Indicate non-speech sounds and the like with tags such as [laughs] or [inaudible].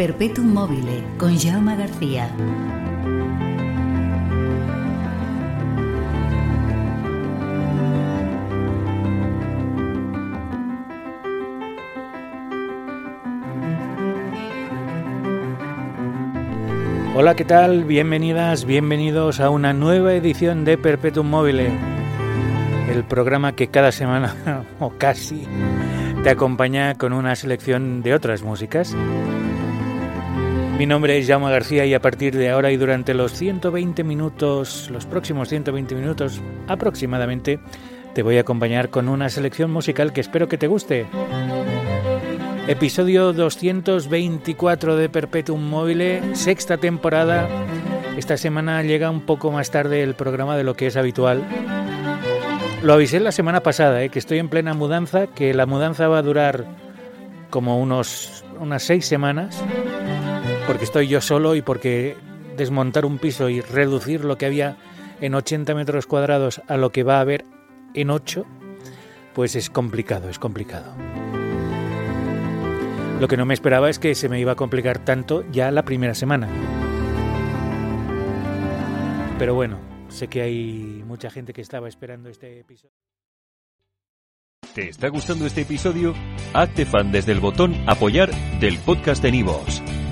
Perpetuum mobile con Jaume García. Hola, ¿qué tal? Bienvenidas, bienvenidos a una nueva edición de Perpetuum Mobile, el programa que cada semana, [laughs] o casi, te acompaña con una selección de otras músicas. Mi nombre es Jaume García y a partir de ahora y durante los 120 minutos, los próximos 120 minutos aproximadamente, te voy a acompañar con una selección musical que espero que te guste. Episodio 224 de Perpetuum Mobile, sexta temporada. Esta semana llega un poco más tarde el programa de lo que es habitual. Lo avisé la semana pasada, ¿eh? que estoy en plena mudanza, que la mudanza va a durar como unos, unas seis semanas, porque estoy yo solo y porque desmontar un piso y reducir lo que había en 80 metros cuadrados a lo que va a haber en 8, pues es complicado, es complicado. Lo que no me esperaba es que se me iba a complicar tanto ya la primera semana. Pero bueno, sé que hay mucha gente que estaba esperando este episodio. ¿Te está gustando este episodio? Hazte fan desde el botón Apoyar del podcast de Nivos.